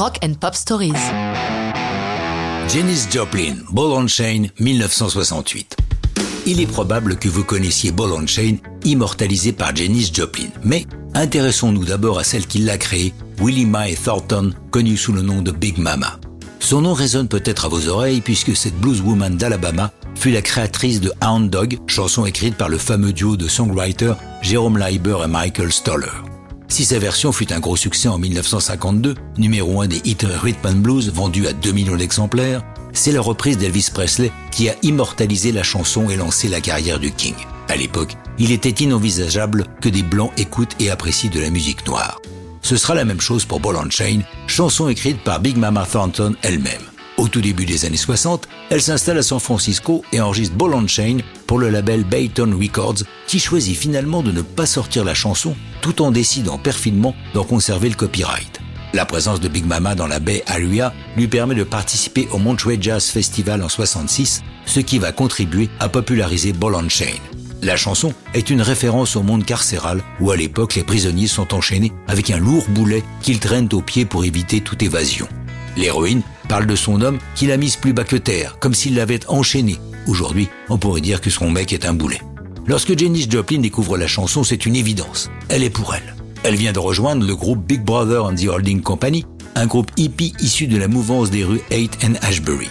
Rock and Pop Stories. Janis Joplin, Ball on Chain, 1968. Il est probable que vous connaissiez Ball on Chain, immortalisé par Janis Joplin. Mais intéressons-nous d'abord à celle qui l'a créée, Willie Mae Thornton, connue sous le nom de Big Mama. Son nom résonne peut-être à vos oreilles puisque cette blueswoman d'Alabama fut la créatrice de Hound Dog, chanson écrite par le fameux duo de songwriters Jérôme Leiber et Michael Stoller. Si sa version fut un gros succès en 1952, numéro 1 des hits Rhythm and Blues vendus à 2 millions d'exemplaires, c'est la reprise d'Elvis Presley qui a immortalisé la chanson et lancé la carrière du King. À l'époque, il était inenvisageable que des blancs écoutent et apprécient de la musique noire. Ce sera la même chose pour Ball and Chain, chanson écrite par Big Mama Thornton elle-même. Au tout début des années 60, elle s'installe à San Francisco et enregistre Ball and Chain pour le label Bayton Records, qui choisit finalement de ne pas sortir la chanson tout en décidant perfidement d'en conserver le copyright. La présence de Big Mama dans la Bay Area lui permet de participer au Monterey Jazz Festival en 66, ce qui va contribuer à populariser Ball and Chain. La chanson est une référence au monde carcéral où à l'époque les prisonniers sont enchaînés avec un lourd boulet qu'ils traînent au pied pour éviter toute évasion. L'héroïne parle de son homme qui l'a mise plus bas que terre, comme s'il l'avait enchaîné. Aujourd'hui, on pourrait dire que son mec est un boulet. Lorsque Janis Joplin découvre la chanson, c'est une évidence. Elle est pour elle. Elle vient de rejoindre le groupe Big Brother and the Holding Company, un groupe hippie issu de la mouvance des rues Haight and Ashbury.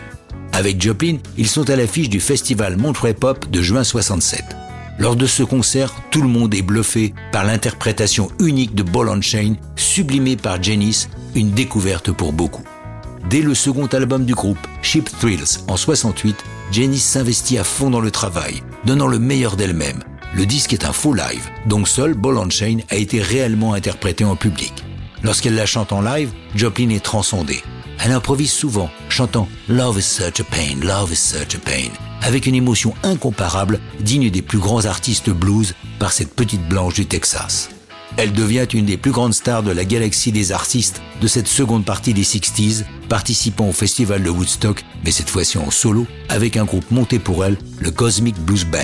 Avec Joplin, ils sont à l'affiche du festival Monterey Pop de juin 67. Lors de ce concert, tout le monde est bluffé par l'interprétation unique de Ball and Chain, sublimée par Janis, une découverte pour beaucoup. Dès le second album du groupe, Ship Thrills, en 68, Janis s'investit à fond dans le travail, donnant le meilleur d'elle-même. Le disque est un faux live, donc seul Ball and Chain a été réellement interprété en public. Lorsqu'elle la chante en live, Joplin est transcendée. Elle improvise souvent, chantant Love is such a pain, love is such a pain, avec une émotion incomparable, digne des plus grands artistes blues par cette petite blanche du Texas. Elle devient une des plus grandes stars de la galaxie des artistes de cette seconde partie des 60s, participant au festival de Woodstock, mais cette fois-ci en solo, avec un groupe monté pour elle, le Cosmic Blues Band.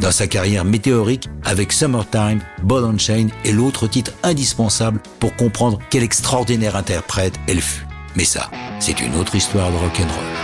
Dans sa carrière météorique, avec Summertime, Ball and Chain est l'autre titre indispensable pour comprendre quelle extraordinaire interprète elle fut. Mais ça, c'est une autre histoire de rock'n'roll.